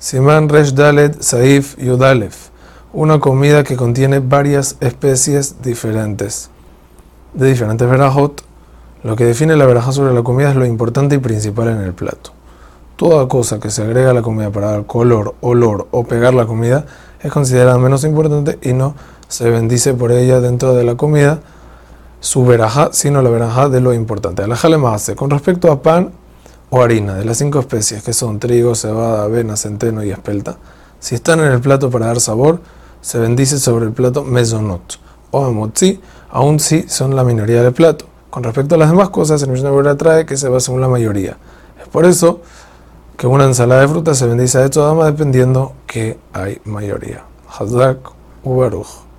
Siman Resh Dalet Saif Yudalef. Una comida que contiene varias especies diferentes, de diferentes verajot. Lo que define la veraja sobre la comida es lo importante y principal en el plato. Toda cosa que se agrega a la comida para dar color, olor o pegar la comida es considerada menos importante y no se bendice por ella dentro de la comida su verajá, sino la verajá de lo importante. más hace con respecto a pan o harina de las cinco especies que son trigo, cebada, avena, centeno y espelta, si están en el plato para dar sabor, se bendice sobre el plato mezonot o amotzi, aun si son la minoría del plato. Con respecto a las demás cosas, el Mishnah trae que se va según la mayoría. Es por eso que una ensalada de frutas se bendice a esto dama dependiendo que hay mayoría. Hazak Ubaruch.